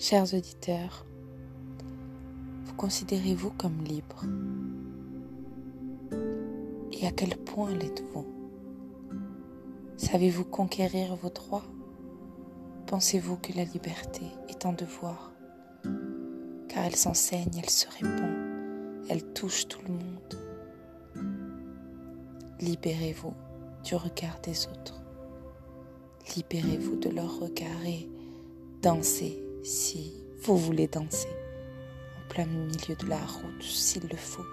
Chers auditeurs, vous considérez-vous comme libre? Et à quel point l'êtes-vous? Savez-vous conquérir vos droits? Pensez-vous que la liberté est un devoir? Car elle s'enseigne, elle se répand, elle touche tout le monde. Libérez-vous du regard des autres. Libérez-vous de leur regard et dansez si vous voulez danser en plein milieu de la route s'il le faut.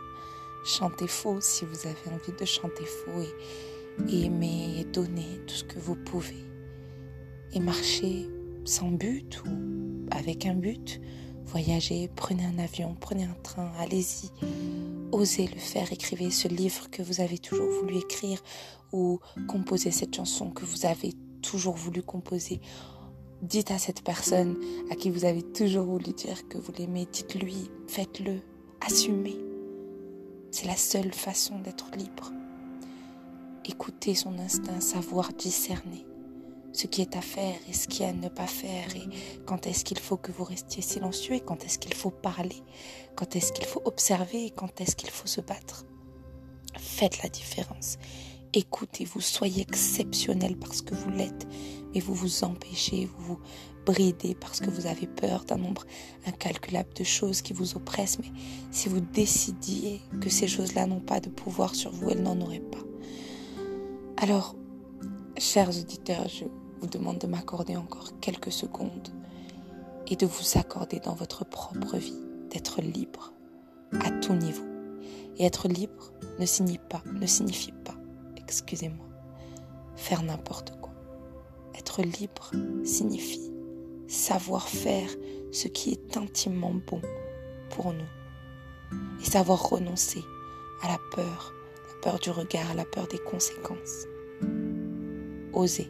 Chantez faux si vous avez envie de chanter faux et, et aimer donner tout ce que vous pouvez et marcher sans but ou avec un but. Voyagez, prenez un avion, prenez un train, allez-y. Osez le faire, écrivez ce livre que vous avez toujours voulu écrire ou composez cette chanson que vous avez toujours voulu composer. Dites à cette personne à qui vous avez toujours voulu dire que vous l'aimez, dites-lui, faites-le, assumez. C'est la seule façon d'être libre. Écoutez son instinct, savoir discerner ce qui est à faire et ce qui est à ne pas faire et quand est-ce qu'il faut que vous restiez silencieux et quand est-ce qu'il faut parler, quand est-ce qu'il faut observer et quand est-ce qu'il faut se battre. Faites la différence. Écoutez-vous, soyez exceptionnel parce que vous l'êtes, mais vous vous empêchez, vous vous bridez parce que vous avez peur d'un nombre incalculable de choses qui vous oppressent. Mais si vous décidiez que ces choses-là n'ont pas de pouvoir sur vous, elles n'en auraient pas. Alors, chers auditeurs, je vous demande de m'accorder encore quelques secondes et de vous accorder dans votre propre vie d'être libre à tout niveau. Et être libre ne signifie pas, ne signifie pas, excusez-moi, faire n'importe quoi. Être libre signifie savoir faire ce qui est intimement bon pour nous et savoir renoncer à la peur, la peur du regard, la peur des conséquences. Oser